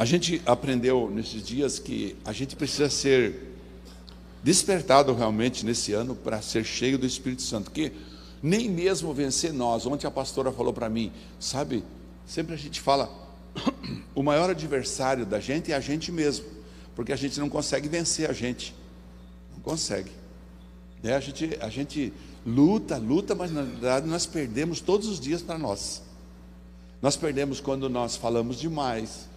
A gente aprendeu nesses dias que a gente precisa ser despertado realmente nesse ano para ser cheio do Espírito Santo, que nem mesmo vencer nós. Ontem a pastora falou para mim, sabe, sempre a gente fala, o maior adversário da gente é a gente mesmo, porque a gente não consegue vencer a gente, não consegue. É, a, gente, a gente luta, luta, mas na verdade nós perdemos todos os dias para nós. Nós perdemos quando nós falamos demais,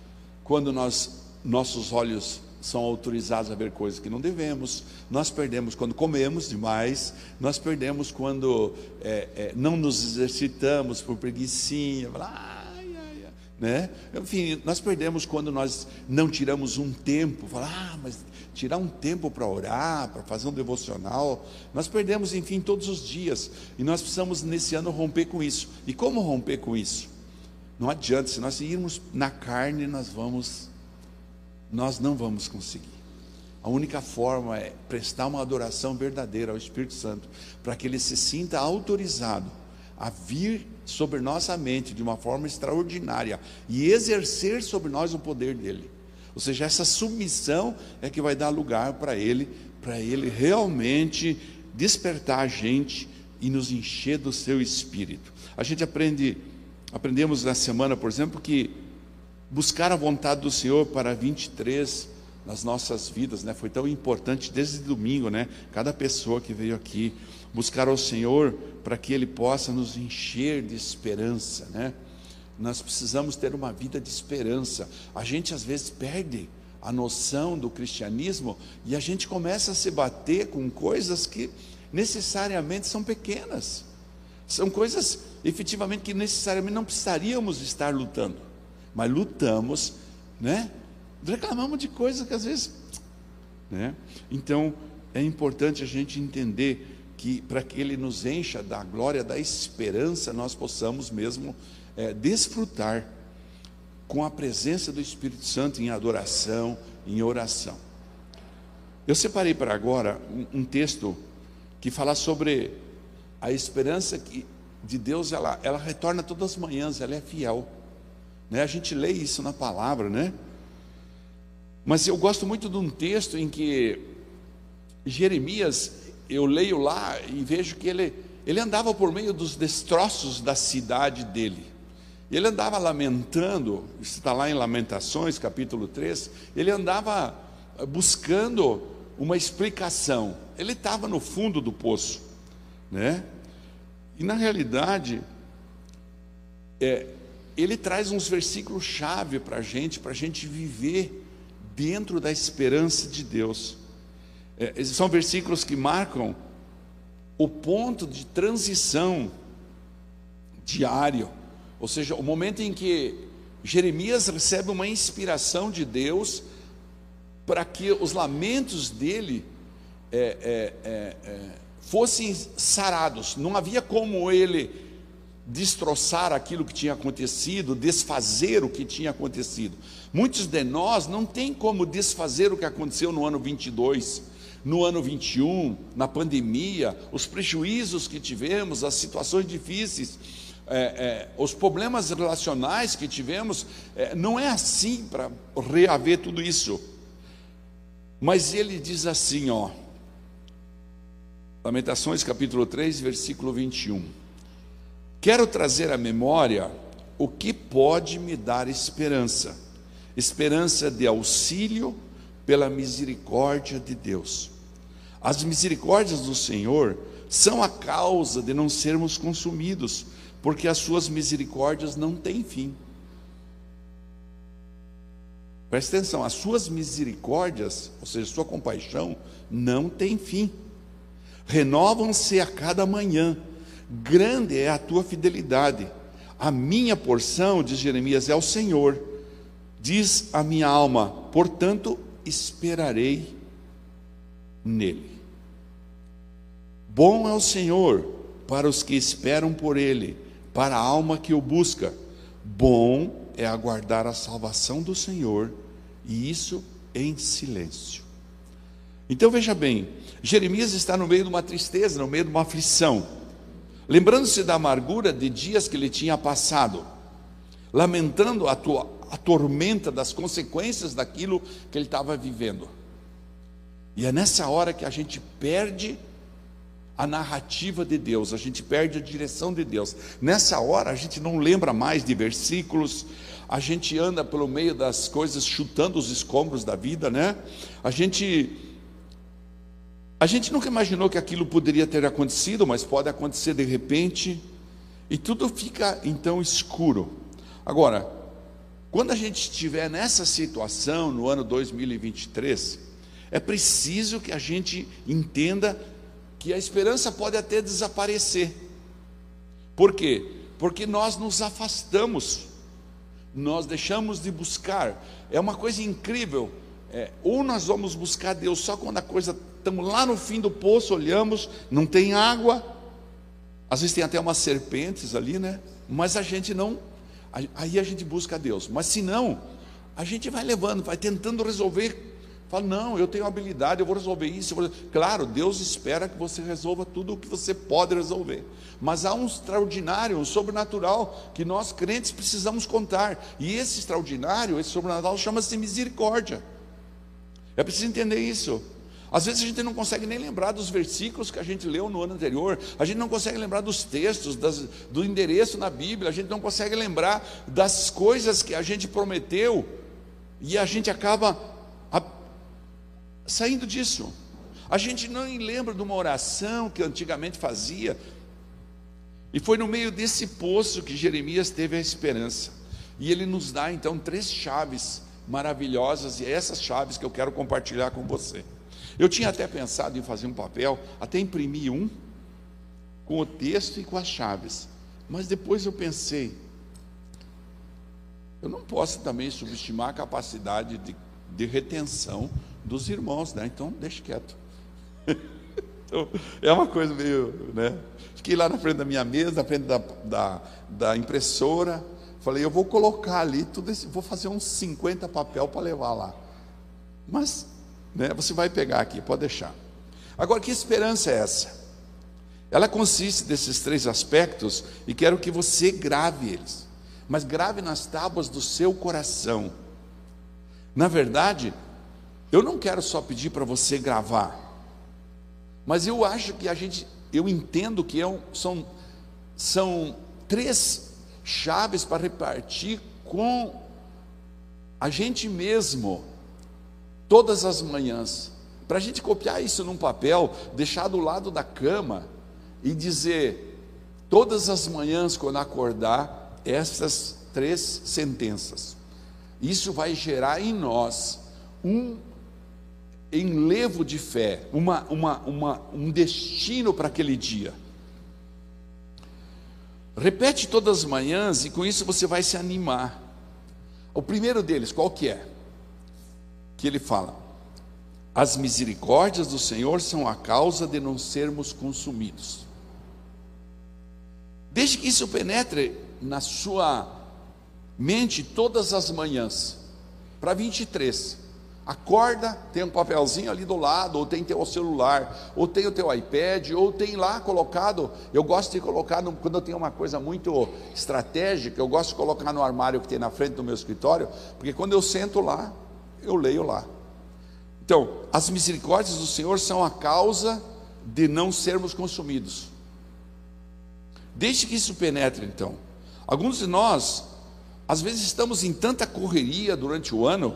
quando nós, nossos olhos são autorizados a ver coisas que não devemos, nós perdemos quando comemos demais, nós perdemos quando é, é, não nos exercitamos por preguiçinha, ai, ai, ai, né? enfim, nós perdemos quando nós não tiramos um tempo, falar, ah, mas tirar um tempo para orar, para fazer um devocional, nós perdemos, enfim, todos os dias, e nós precisamos nesse ano romper com isso. E como romper com isso? Não adianta, se nós irmos na carne, nós vamos, nós não vamos conseguir. A única forma é prestar uma adoração verdadeira ao Espírito Santo, para que ele se sinta autorizado a vir sobre nossa mente de uma forma extraordinária e exercer sobre nós o poder dele. Ou seja, essa submissão é que vai dar lugar para ele, para ele realmente despertar a gente e nos encher do seu espírito. A gente aprende Aprendemos na semana, por exemplo, que buscar a vontade do Senhor para 23 nas nossas vidas, né? Foi tão importante desde domingo, né? Cada pessoa que veio aqui buscar ao Senhor para que Ele possa nos encher de esperança, né? Nós precisamos ter uma vida de esperança. A gente às vezes perde a noção do cristianismo e a gente começa a se bater com coisas que necessariamente são pequenas. São coisas efetivamente que necessariamente não precisaríamos estar lutando, mas lutamos, né? Reclamamos de coisas que às vezes, né? Então é importante a gente entender que para que Ele nos encha da glória, da esperança, nós possamos mesmo é, desfrutar com a presença do Espírito Santo em adoração, em oração. Eu separei para agora um, um texto que fala sobre a esperança que de Deus, ela, ela retorna todas as manhãs, ela é fiel. Né? A gente lê isso na palavra, né? Mas eu gosto muito de um texto em que Jeremias, eu leio lá e vejo que ele, ele andava por meio dos destroços da cidade dele. Ele andava lamentando, isso está lá em Lamentações, capítulo 3, ele andava buscando uma explicação. Ele estava no fundo do poço, né? E na realidade, é, ele traz uns versículos chave para a gente, para a gente viver dentro da esperança de Deus. É, são versículos que marcam o ponto de transição diário, ou seja, o momento em que Jeremias recebe uma inspiração de Deus para que os lamentos dele é, é, é, é fossem sarados. Não havia como ele destroçar aquilo que tinha acontecido, desfazer o que tinha acontecido. Muitos de nós não tem como desfazer o que aconteceu no ano 22, no ano 21, na pandemia, os prejuízos que tivemos, as situações difíceis, é, é, os problemas relacionais que tivemos, é, não é assim para reaver tudo isso. Mas ele diz assim, ó, Lamentações capítulo 3, versículo 21. Quero trazer à memória o que pode me dar esperança, esperança de auxílio pela misericórdia de Deus. As misericórdias do Senhor são a causa de não sermos consumidos, porque as suas misericórdias não têm fim. Presta atenção, as suas misericórdias, ou seja, sua compaixão, não tem fim renovam-se a cada manhã. Grande é a tua fidelidade. A minha porção, diz Jeremias, é o Senhor. Diz a minha alma, portanto, esperarei nele. Bom é o Senhor para os que esperam por ele, para a alma que o busca. Bom é aguardar a salvação do Senhor, e isso em silêncio. Então veja bem, Jeremias está no meio de uma tristeza, no meio de uma aflição, lembrando-se da amargura de dias que ele tinha passado, lamentando a, tua, a tormenta das consequências daquilo que ele estava vivendo. E é nessa hora que a gente perde a narrativa de Deus, a gente perde a direção de Deus. Nessa hora a gente não lembra mais de versículos, a gente anda pelo meio das coisas chutando os escombros da vida, né? A gente a gente nunca imaginou que aquilo poderia ter acontecido, mas pode acontecer de repente, e tudo fica então escuro. Agora, quando a gente estiver nessa situação no ano 2023, é preciso que a gente entenda que a esperança pode até desaparecer. Por quê? Porque nós nos afastamos, nós deixamos de buscar. É uma coisa incrível. É, ou nós vamos buscar Deus só quando a coisa estamos lá no fim do poço, olhamos, não tem água. Às vezes tem até umas serpentes ali, né? Mas a gente não. Aí a gente busca Deus. Mas se não, a gente vai levando, vai tentando resolver Fala, não, eu tenho habilidade, eu vou resolver isso. Vou... Claro, Deus espera que você resolva tudo o que você pode resolver. Mas há um extraordinário, um sobrenatural que nós crentes precisamos contar. E esse extraordinário, esse sobrenatural, chama-se misericórdia. É preciso entender isso. Às vezes a gente não consegue nem lembrar dos versículos que a gente leu no ano anterior, a gente não consegue lembrar dos textos, das, do endereço na Bíblia, a gente não consegue lembrar das coisas que a gente prometeu, e a gente acaba saindo disso. A gente não lembra de uma oração que antigamente fazia, e foi no meio desse poço que Jeremias teve a esperança. E ele nos dá então três chaves maravilhosas, e é essas chaves que eu quero compartilhar com você. Eu tinha até pensado em fazer um papel, até imprimir um, com o texto e com as chaves. Mas depois eu pensei, eu não posso também subestimar a capacidade de, de retenção dos irmãos, né? Então, deixe quieto. então, é uma coisa meio, né? Fiquei lá na frente da minha mesa, na frente da, da, da impressora. Falei, eu vou colocar ali tudo esse, vou fazer uns 50 papel para levar lá. Mas, né, você vai pegar aqui, pode deixar. Agora, que esperança é essa? Ela consiste desses três aspectos e quero que você grave eles. Mas grave nas tábuas do seu coração. Na verdade, eu não quero só pedir para você gravar, mas eu acho que a gente, eu entendo que é são, são três chaves para repartir com a gente mesmo, todas as manhãs, para a gente copiar isso num papel, deixar do lado da cama e dizer, todas as manhãs quando acordar, essas três sentenças. Isso vai gerar em nós um enlevo de fé, uma, uma, uma, um destino para aquele dia. Repete todas as manhãs e com isso você vai se animar. O primeiro deles, qual que é? Que ele fala: As misericórdias do Senhor são a causa de não sermos consumidos. Deixe que isso penetre na sua mente todas as manhãs. Para 23. Acorda, tem um papelzinho ali do lado, ou tem teu celular, ou tem o teu iPad, ou tem lá colocado. Eu gosto de colocar, quando eu tenho uma coisa muito estratégica, eu gosto de colocar no armário que tem na frente do meu escritório, porque quando eu sento lá, eu leio lá. Então, as misericórdias do Senhor são a causa de não sermos consumidos. Deixe que isso penetre, então. Alguns de nós, às vezes, estamos em tanta correria durante o ano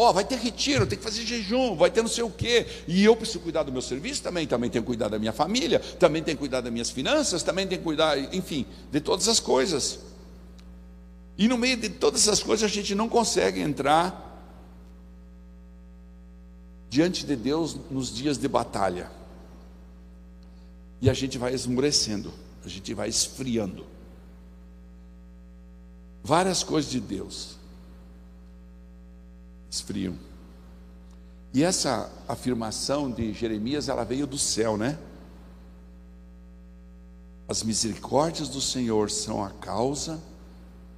Ó, oh, vai ter retiro, tem que fazer jejum, vai ter não sei o quê. E eu preciso cuidar do meu serviço também, também tenho que cuidar da minha família, também tenho que cuidar das minhas finanças, também tenho que cuidar, enfim, de todas as coisas. E no meio de todas essas coisas a gente não consegue entrar diante de Deus nos dias de batalha. E a gente vai esmurecendo, a gente vai esfriando. Várias coisas de Deus esfriam. E essa afirmação de Jeremias, ela veio do céu, né? As misericórdias do Senhor são a causa,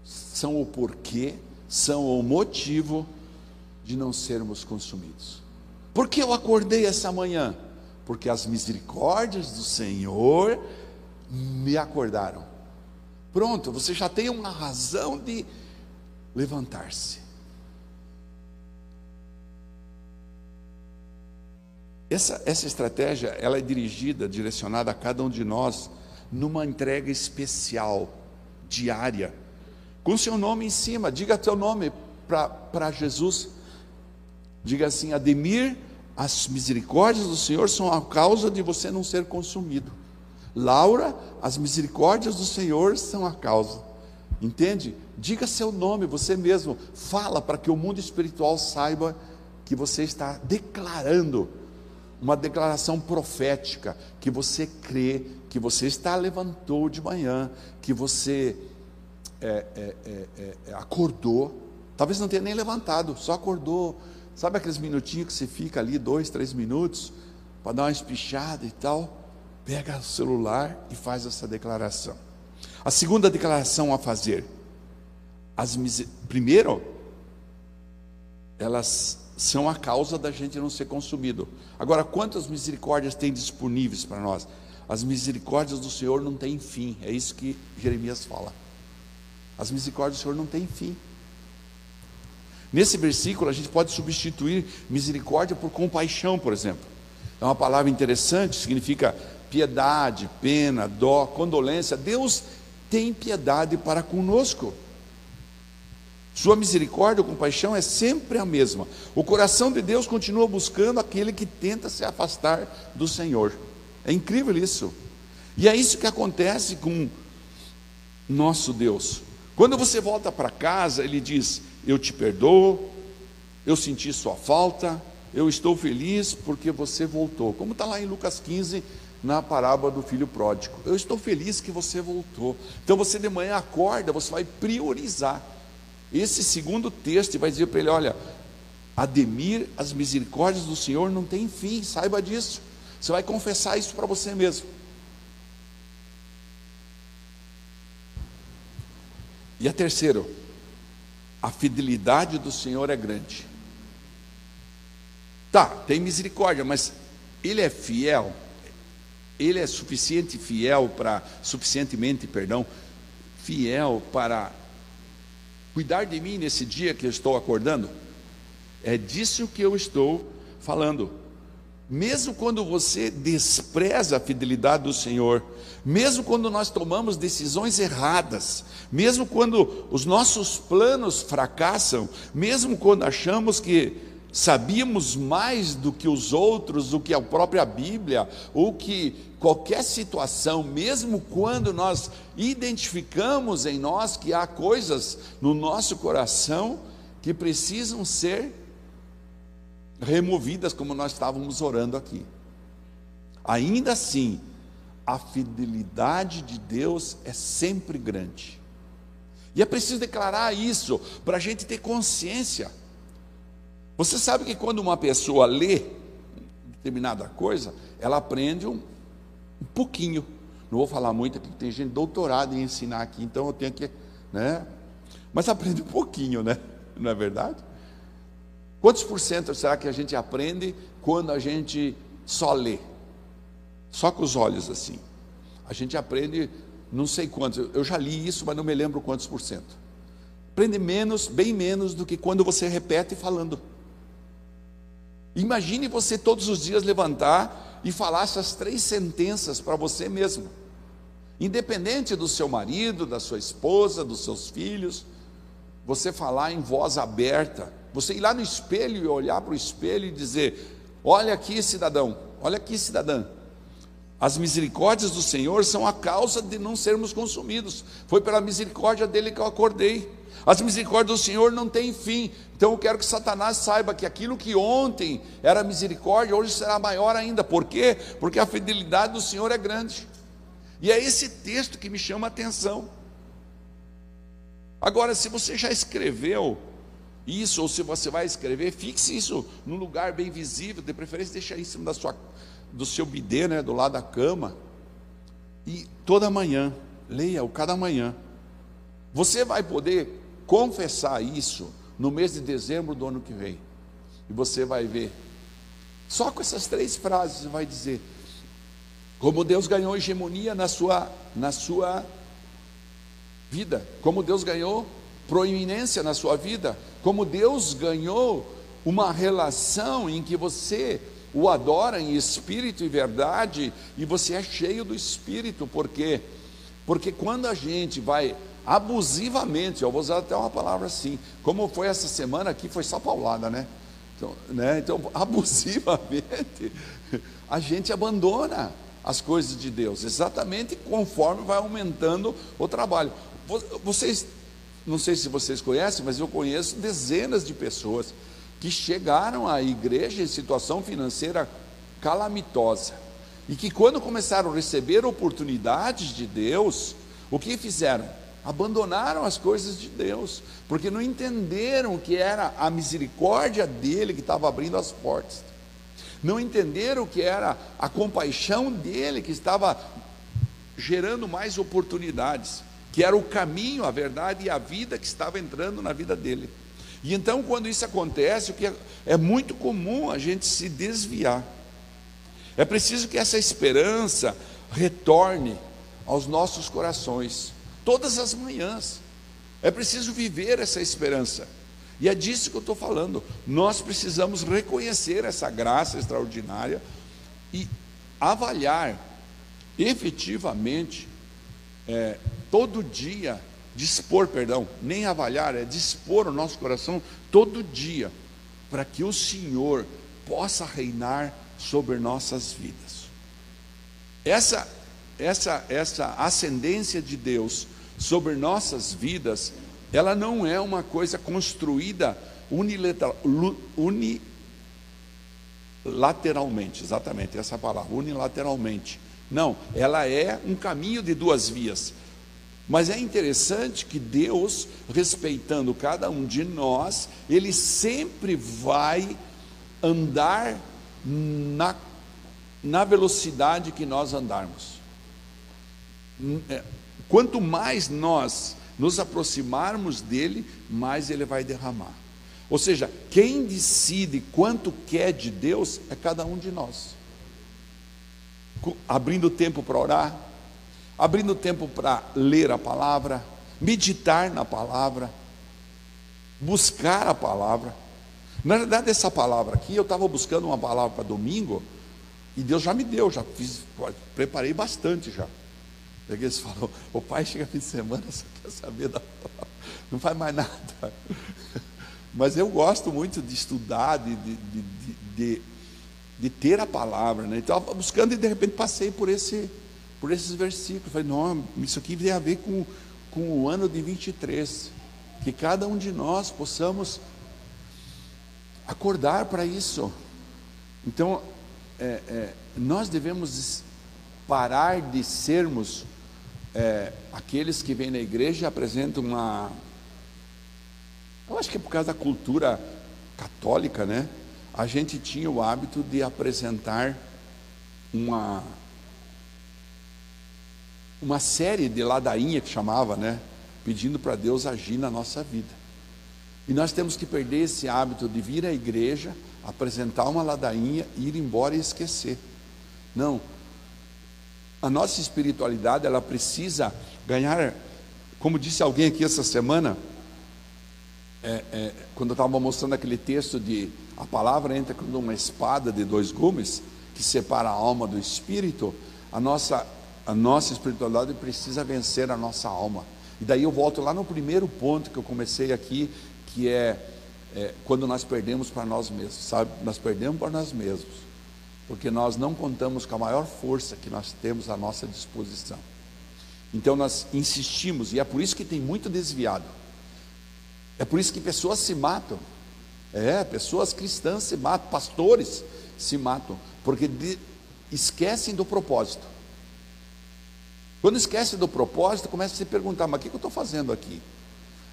são o porquê, são o motivo de não sermos consumidos. Por que eu acordei essa manhã? Porque as misericórdias do Senhor me acordaram. Pronto, você já tem uma razão de levantar-se. Essa, essa estratégia ela é dirigida, direcionada a cada um de nós numa entrega especial, diária, com seu nome em cima. Diga teu nome para Jesus. Diga assim: Ademir, as misericórdias do Senhor são a causa de você não ser consumido. Laura, as misericórdias do Senhor são a causa. Entende? Diga seu nome, você mesmo. Fala para que o mundo espiritual saiba que você está declarando uma declaração profética, que você crê, que você está levantou de manhã, que você é, é, é, é acordou, talvez não tenha nem levantado, só acordou. Sabe aqueles minutinhos que você fica ali, dois, três minutos, para dar uma espichada e tal? Pega o celular e faz essa declaração. A segunda declaração a fazer, as primeiro, elas são a causa da gente não ser consumido. Agora, quantas misericórdias tem disponíveis para nós? As misericórdias do Senhor não têm fim, é isso que Jeremias fala. As misericórdias do Senhor não têm fim. Nesse versículo, a gente pode substituir misericórdia por compaixão, por exemplo. É uma palavra interessante, significa piedade, pena, dó, condolência. Deus tem piedade para conosco. Sua misericórdia ou compaixão é sempre a mesma. O coração de Deus continua buscando aquele que tenta se afastar do Senhor. É incrível isso. E é isso que acontece com nosso Deus. Quando você volta para casa, ele diz: Eu te perdoo, eu senti sua falta, eu estou feliz porque você voltou. Como está lá em Lucas 15, na parábola do filho pródigo. Eu estou feliz que você voltou. Então você de manhã acorda, você vai priorizar esse segundo texto vai dizer para ele: olha, Ademir, as misericórdias do Senhor não têm fim, saiba disso. Você vai confessar isso para você mesmo. E a terceira, a fidelidade do Senhor é grande. Tá, tem misericórdia, mas ele é fiel. Ele é suficiente fiel para suficientemente, perdão, fiel para cuidar de mim nesse dia que eu estou acordando? É disso que eu estou falando. Mesmo quando você despreza a fidelidade do Senhor, mesmo quando nós tomamos decisões erradas, mesmo quando os nossos planos fracassam, mesmo quando achamos que sabíamos mais do que os outros, do que a própria Bíblia, ou que qualquer situação, mesmo quando nós identificamos em nós que há coisas no nosso coração que precisam ser removidas, como nós estávamos orando aqui. Ainda assim, a fidelidade de Deus é sempre grande. E é preciso declarar isso para a gente ter consciência. Você sabe que quando uma pessoa lê determinada coisa, ela aprende um, um pouquinho. Não vou falar muito, porque tem gente doutorada em ensinar aqui, então eu tenho que, né? Mas aprende um pouquinho, né? Não é verdade? Quantos por cento será que a gente aprende quando a gente só lê? Só com os olhos assim. A gente aprende não sei quantos, eu já li isso, mas não me lembro quantos por cento. Aprende menos, bem menos do que quando você repete falando. Imagine você todos os dias levantar e falar essas três sentenças para você mesmo. Independente do seu marido, da sua esposa, dos seus filhos, você falar em voz aberta, você ir lá no espelho e olhar para o espelho e dizer: Olha aqui, cidadão, olha aqui, cidadã. As misericórdias do Senhor são a causa de não sermos consumidos. Foi pela misericórdia dele que eu acordei. As misericórdias do Senhor não têm fim. Então eu quero que Satanás saiba que aquilo que ontem era misericórdia, hoje será maior ainda. Por quê? Porque a fidelidade do Senhor é grande. E é esse texto que me chama a atenção. Agora, se você já escreveu isso, ou se você vai escrever, fixe isso num lugar bem visível, de preferência deixa em cima da sua, do seu bidê, né, do lado da cama. E toda manhã, leia-o cada manhã. Você vai poder confessar isso no mês de dezembro do ano que vem. E você vai ver. Só com essas três frases você vai dizer como Deus ganhou hegemonia na sua na sua vida, como Deus ganhou proeminência na sua vida, como Deus ganhou uma relação em que você o adora em espírito e verdade e você é cheio do espírito, porque porque quando a gente vai abusivamente, eu vou usar até uma palavra assim, como foi essa semana aqui, foi só paulada, né? Então, né? então abusivamente, a gente abandona as coisas de Deus, exatamente conforme vai aumentando o trabalho. Vocês, não sei se vocês conhecem, mas eu conheço dezenas de pessoas que chegaram à igreja em situação financeira calamitosa e que, quando começaram a receber oportunidades de Deus, o que fizeram? Abandonaram as coisas de Deus, porque não entenderam que era a misericórdia dele que estava abrindo as portas, não entenderam que era a compaixão dele que estava gerando mais oportunidades, que era o caminho, a verdade e a vida que estava entrando na vida dele. E então, quando isso acontece, o que é, é muito comum a gente se desviar. É preciso que essa esperança retorne aos nossos corações, todas as manhãs. É preciso viver essa esperança. E é disso que eu estou falando. Nós precisamos reconhecer essa graça extraordinária e avaliar efetivamente, é, todo dia, dispor, perdão, nem avaliar, é dispor o nosso coração todo dia, para que o Senhor possa reinar sobre nossas vidas. Essa essa essa ascendência de Deus sobre nossas vidas, ela não é uma coisa construída unilateralmente, exatamente essa palavra, unilateralmente. Não, ela é um caminho de duas vias. Mas é interessante que Deus, respeitando cada um de nós, Ele sempre vai andar na, na velocidade que nós andarmos. É, quanto mais nós nos aproximarmos dele, mais ele vai derramar. Ou seja, quem decide quanto quer de Deus é cada um de nós. Abrindo tempo para orar, abrindo tempo para ler a palavra, meditar na palavra, buscar a palavra. Na verdade, essa palavra aqui, eu estava buscando uma palavra para domingo, e Deus já me deu, já fiz, preparei bastante já. Peguei falou, o pai chega fim de semana, só quer saber da palavra, não faz mais nada. Mas eu gosto muito de estudar, de, de, de, de, ter a palavra. Né? Então, buscando e de repente passei por, esse, por esses versículos. Falei, não, isso aqui tem a ver com, com o ano de 23. Que cada um de nós possamos acordar para isso. Então, é, é, nós devemos parar de sermos é, aqueles que vêm na igreja e apresentam uma. Eu acho que é por causa da cultura católica, né? A gente tinha o hábito de apresentar uma uma série de ladainha que chamava, né? Pedindo para Deus agir na nossa vida. E nós temos que perder esse hábito de vir à igreja, apresentar uma ladainha, ir embora e esquecer. Não. A nossa espiritualidade, ela precisa ganhar, como disse alguém aqui essa semana, é, é, quando eu estava mostrando aquele texto de a palavra entra como uma espada de dois gumes que separa a alma do espírito, a nossa, a nossa espiritualidade precisa vencer a nossa alma. E daí eu volto lá no primeiro ponto que eu comecei aqui, que é, é quando nós perdemos para nós mesmos, sabe? Nós perdemos para nós mesmos, porque nós não contamos com a maior força que nós temos à nossa disposição. Então nós insistimos, e é por isso que tem muito desviado. É por isso que pessoas se matam. É, pessoas cristãs se matam, pastores se matam, porque de, esquecem do propósito. Quando esquece do propósito, começa a se perguntar: mas o que eu estou fazendo aqui?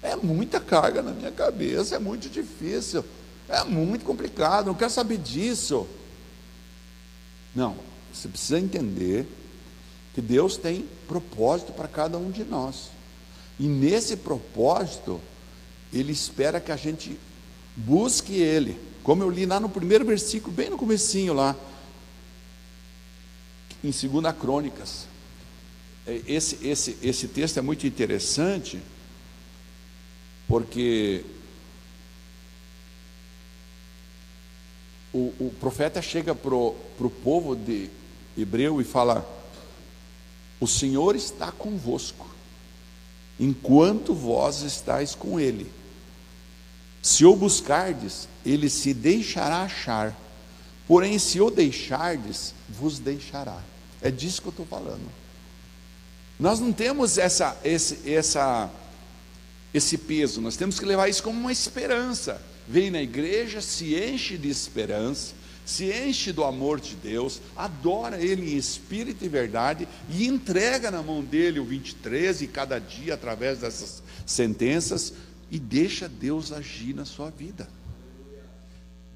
É muita carga na minha cabeça, é muito difícil, é muito complicado, não quero saber disso. Não, você precisa entender que Deus tem propósito para cada um de nós. E nesse propósito, Ele espera que a gente busque Ele. Como eu li lá no primeiro versículo, bem no comecinho lá, em 2 Crônicas. É, esse, esse, esse texto é muito interessante, porque o, o profeta chega para o povo de hebreu e fala: O Senhor está convosco, enquanto vós estáis com Ele. Se o buscardes, Ele se deixará achar, porém, se o deixardes, vos deixará. É disso que eu estou falando. Nós não temos essa, esse, essa, esse peso, nós temos que levar isso como uma esperança. Vem na igreja, se enche de esperança, se enche do amor de Deus, adora Ele em espírito e verdade e entrega na mão dele o 23 e cada dia através dessas sentenças e deixa Deus agir na sua vida.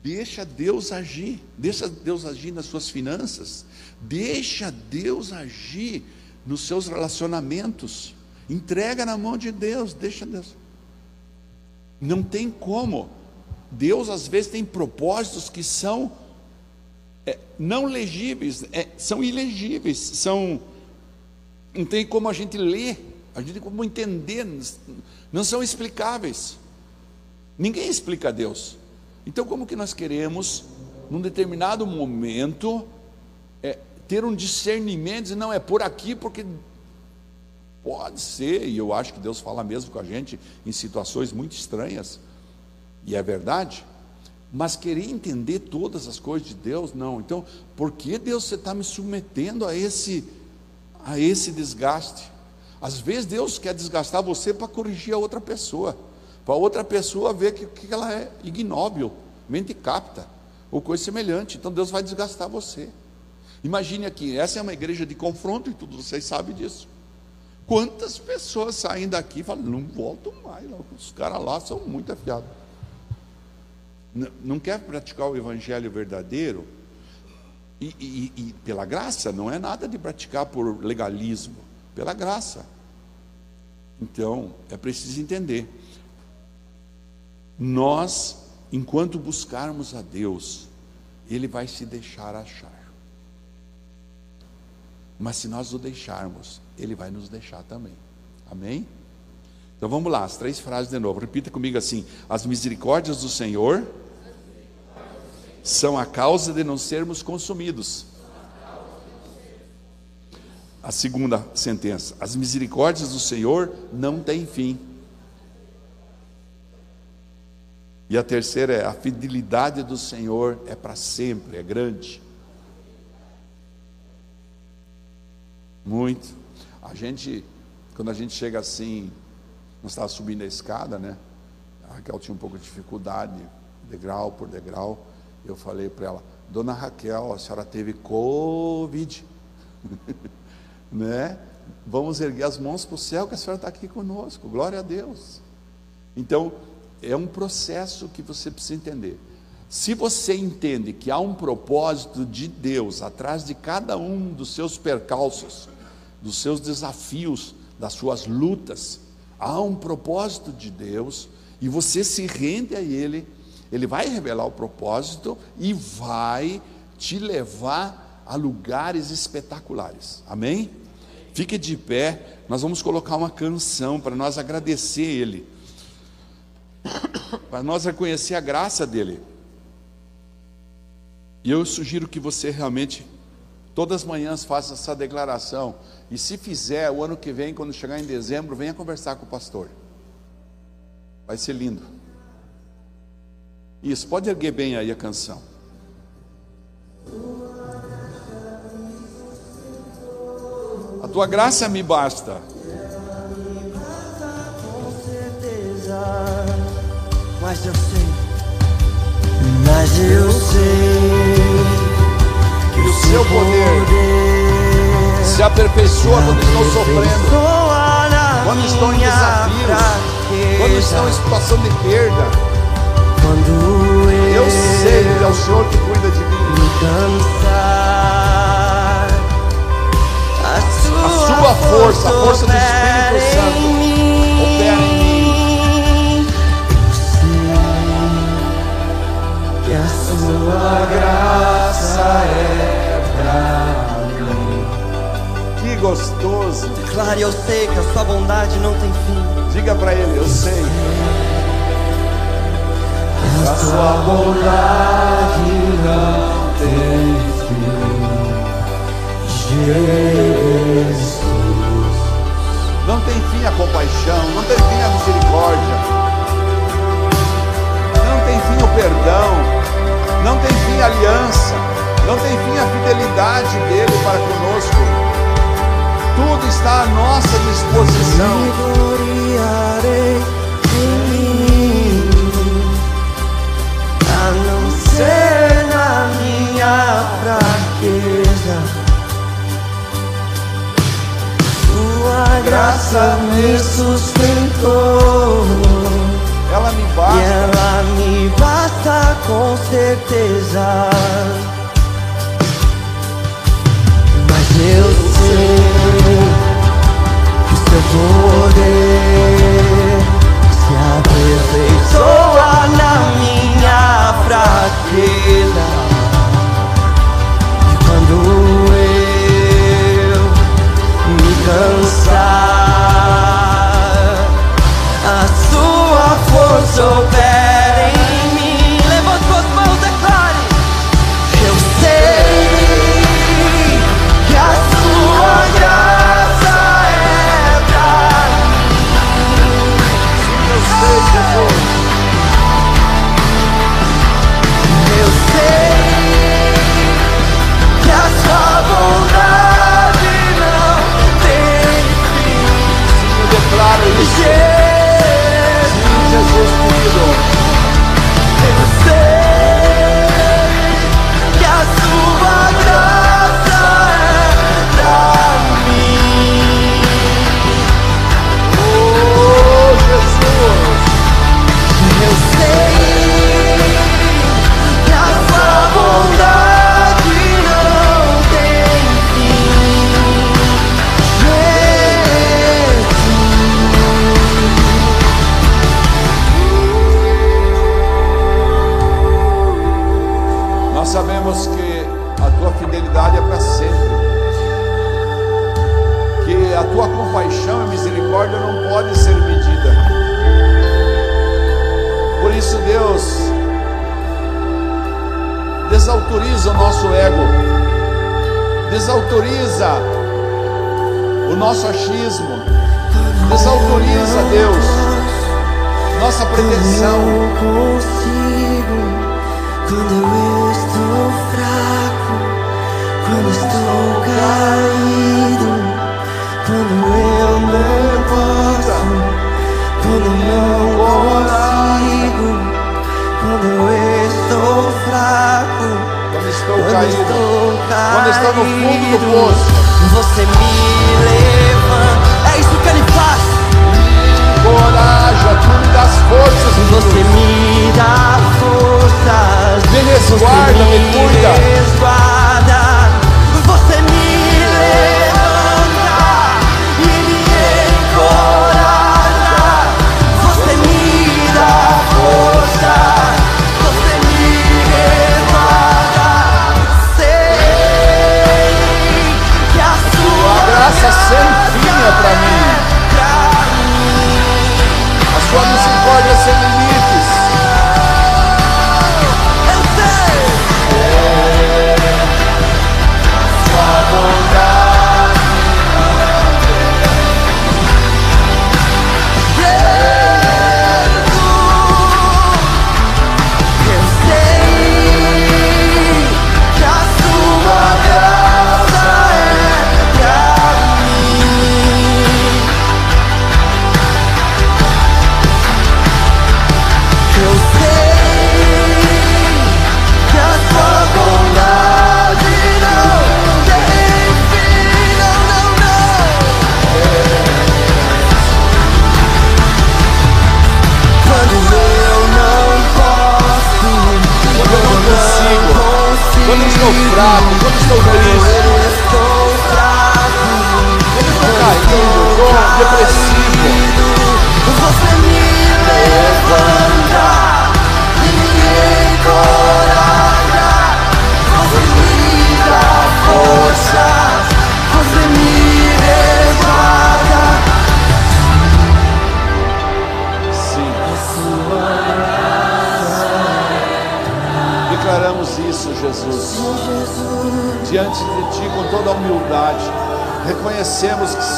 Deixa Deus agir, deixa Deus agir nas suas finanças, deixa Deus agir nos seus relacionamentos. Entrega na mão de Deus, deixa Deus. Não tem como. Deus às vezes tem propósitos que são é, não legíveis, é, são ilegíveis, são não tem como a gente ler, a gente tem como entender, não são explicáveis. Ninguém explica a Deus. Então, como que nós queremos, num determinado momento, é, ter um discernimento, e não é por aqui, porque pode ser, e eu acho que Deus fala mesmo com a gente em situações muito estranhas, e é verdade, mas querer entender todas as coisas de Deus, não. Então, por que Deus você está me submetendo a esse, a esse desgaste? Às vezes Deus quer desgastar você para corrigir a outra pessoa, para outra pessoa ver que, que ela é ignóbil, mente capta, ou coisa semelhante. Então Deus vai desgastar você. Imagine aqui, essa é uma igreja de confronto e tudo, vocês sabem disso. Quantas pessoas saem daqui e falam, não volto mais, os caras lá são muito afiados. Não quer praticar o evangelho verdadeiro, e, e, e pela graça, não é nada de praticar por legalismo, pela graça. Então, é preciso entender. Nós, enquanto buscarmos a Deus, Ele vai se deixar achar. Mas se nós o deixarmos, Ele vai nos deixar também. Amém? Então vamos lá, as três frases de novo. Repita comigo assim: As misericórdias do Senhor são a causa de não sermos consumidos. A segunda sentença: As misericórdias do Senhor não têm fim. E a terceira é: a fidelidade do Senhor é para sempre, é grande. Muito. A gente, quando a gente chega assim, nós estava subindo a escada, né? A Raquel tinha um pouco de dificuldade, degrau por degrau. Eu falei para ela, Dona Raquel, a senhora teve Covid, né? Vamos erguer as mãos para o céu que a senhora está aqui conosco. Glória a Deus. Então, é um processo que você precisa entender. Se você entende que há um propósito de Deus atrás de cada um dos seus percalços, dos seus desafios, das suas lutas. Há um propósito de Deus e você se rende a Ele, Ele vai revelar o propósito e vai te levar a lugares espetaculares. Amém? Fique de pé, nós vamos colocar uma canção para nós agradecer Ele, para nós reconhecer a graça dEle. E eu sugiro que você realmente, todas as manhãs, faça essa declaração. E se fizer, o ano que vem, quando chegar em dezembro, venha conversar com o pastor. Vai ser lindo. Isso, pode erguer bem aí a canção. A tua graça me basta. Mas eu sei, mas eu sei que o seu poder se aperfeiçoa quando estão sofrendo, quando estão em desafios, quando estão em situação de perda. Eu sei que é o Senhor que cuida de mim. A sua força, a força do Espírito Santo, opera em mim. Que a sua graça gostoso. Declare, eu sei que a sua bondade não tem fim. Diga para ele, eu sei. A, a sua bondade não tem fim. Jesus. Não tem fim a compaixão, não tem fim. isso, Deus desautoriza o nosso ego, desautoriza o nosso achismo, desautoriza, Deus, nossa pretensão. Quando eu consigo, quando eu estou fraco, quando estou caído, quando eu não posso, quando não posso. Quando eu estou fraco, quando estou quando caído, estou quando estou no fundo do poço, você me levanta. É isso que ele faz. Coragem, tu me das forças. Você me dá forças. Me resguarda, me, me cuida. Resguarda. para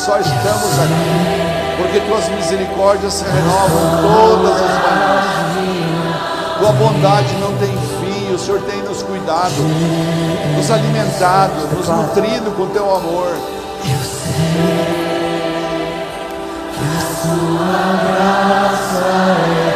só estamos aqui, porque Tuas misericórdias se renovam todas as manhãs. Tua bondade não tem fim, o Senhor tem nos cuidado, nos alimentado, nos nutrido com Teu amor. Eu sei que a Sua graça é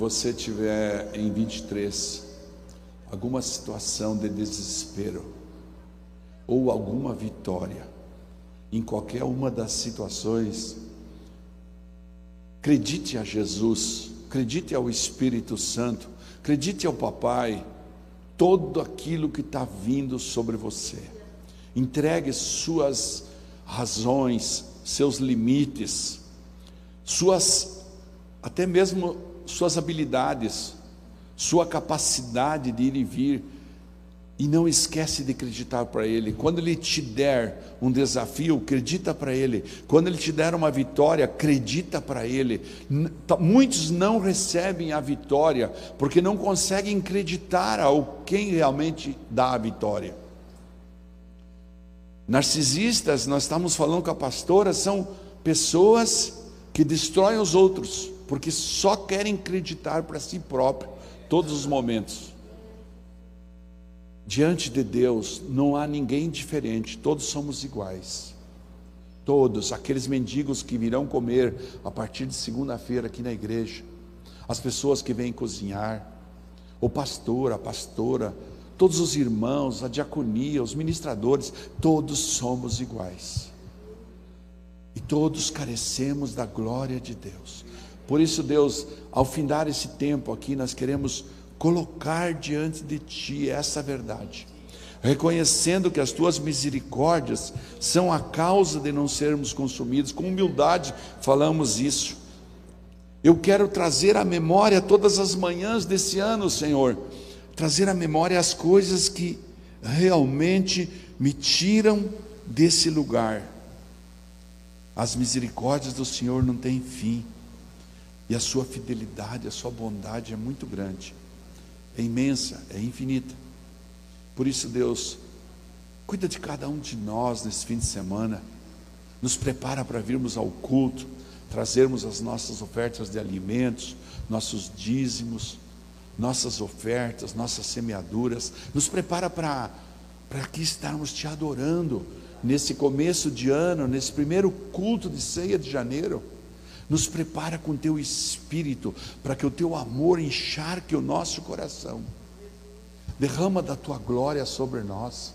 você tiver em 23 alguma situação de desespero ou alguma vitória em qualquer uma das situações, acredite a Jesus, acredite ao Espírito Santo, acredite ao Papai, todo aquilo que está vindo sobre você. Entregue suas razões, seus limites, suas até mesmo suas habilidades, sua capacidade de ir e vir. E não esquece de acreditar para Ele. Quando Ele te der um desafio, acredita para Ele. Quando Ele te der uma vitória, acredita para Ele. Muitos não recebem a vitória porque não conseguem acreditar ao quem realmente dá a vitória. Narcisistas, nós estamos falando com a pastora, são pessoas que destroem os outros, porque só querem acreditar para si próprio todos os momentos. Diante de Deus não há ninguém diferente, todos somos iguais. Todos, aqueles mendigos que virão comer a partir de segunda-feira aqui na igreja, as pessoas que vêm cozinhar, o pastor, a pastora, todos os irmãos, a diaconia, os ministradores, todos somos iguais. E todos carecemos da glória de Deus. Por isso, Deus, ao findar esse tempo aqui, nós queremos colocar diante de Ti essa verdade, reconhecendo que as Tuas misericórdias são a causa de não sermos consumidos. Com humildade falamos isso. Eu quero trazer à memória todas as manhãs desse ano, Senhor, trazer à memória as coisas que realmente me tiram desse lugar. As misericórdias do Senhor não têm fim, e a sua fidelidade, a sua bondade é muito grande, é imensa, é infinita. Por isso, Deus, cuida de cada um de nós nesse fim de semana, nos prepara para virmos ao culto, trazermos as nossas ofertas de alimentos, nossos dízimos, nossas ofertas, nossas semeaduras, nos prepara para, para aqui estarmos te adorando nesse começo de ano, nesse primeiro culto de ceia de janeiro. Nos prepara com teu espírito para que o teu amor encharque o nosso coração. Derrama da tua glória sobre nós,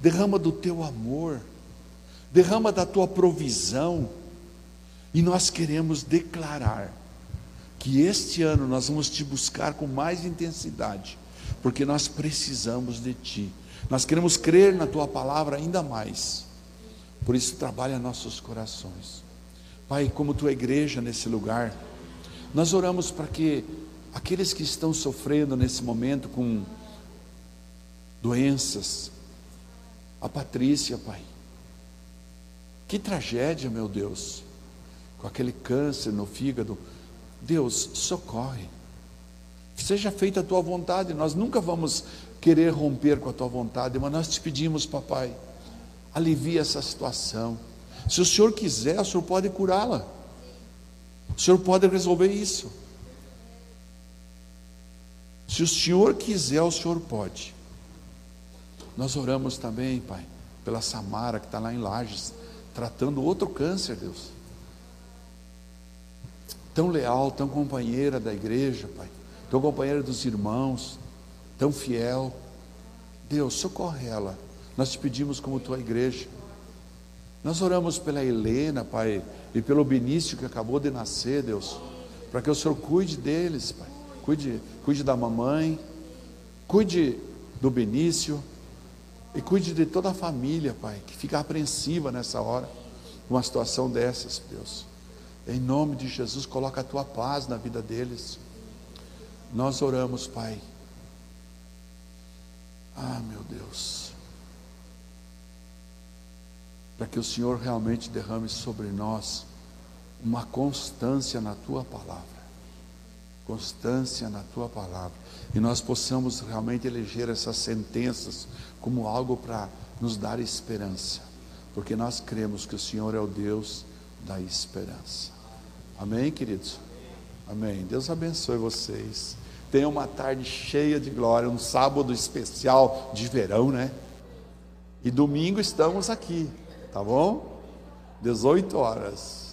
derrama do teu amor, derrama da tua provisão. E nós queremos declarar que este ano nós vamos te buscar com mais intensidade, porque nós precisamos de ti. Nós queremos crer na tua palavra ainda mais. Por isso trabalha nossos corações. Pai, como tua igreja nesse lugar, nós oramos para que aqueles que estão sofrendo nesse momento com doenças, a Patrícia, Pai. Que tragédia, meu Deus, com aquele câncer no fígado. Deus, socorre. Seja feita a tua vontade. Nós nunca vamos querer romper com a tua vontade, mas nós te pedimos, papai, alivia essa situação. Se o Senhor quiser, o Senhor pode curá-la. O Senhor pode resolver isso. Se o Senhor quiser, o Senhor pode. Nós oramos também, Pai, pela Samara que está lá em Lages, tratando outro câncer, Deus. Tão leal, tão companheira da igreja, Pai, tão companheira dos irmãos, tão fiel. Deus, socorre ela. Nós te pedimos como tua igreja. Nós oramos pela Helena, Pai, e pelo Benício que acabou de nascer, Deus, para que o Senhor cuide deles, Pai. Cuide, cuide da mamãe, cuide do Benício e cuide de toda a família, Pai, que fica apreensiva nessa hora, uma situação dessas, Deus. Em nome de Jesus, coloca a tua paz na vida deles. Nós oramos, Pai. Ah, meu Deus. Para que o Senhor realmente derrame sobre nós uma constância na tua palavra. Constância na tua palavra. E nós possamos realmente eleger essas sentenças como algo para nos dar esperança. Porque nós cremos que o Senhor é o Deus da esperança. Amém, queridos? Amém. Deus abençoe vocês. Tenha uma tarde cheia de glória, um sábado especial de verão, né? E domingo estamos aqui, tá bom? 18 horas.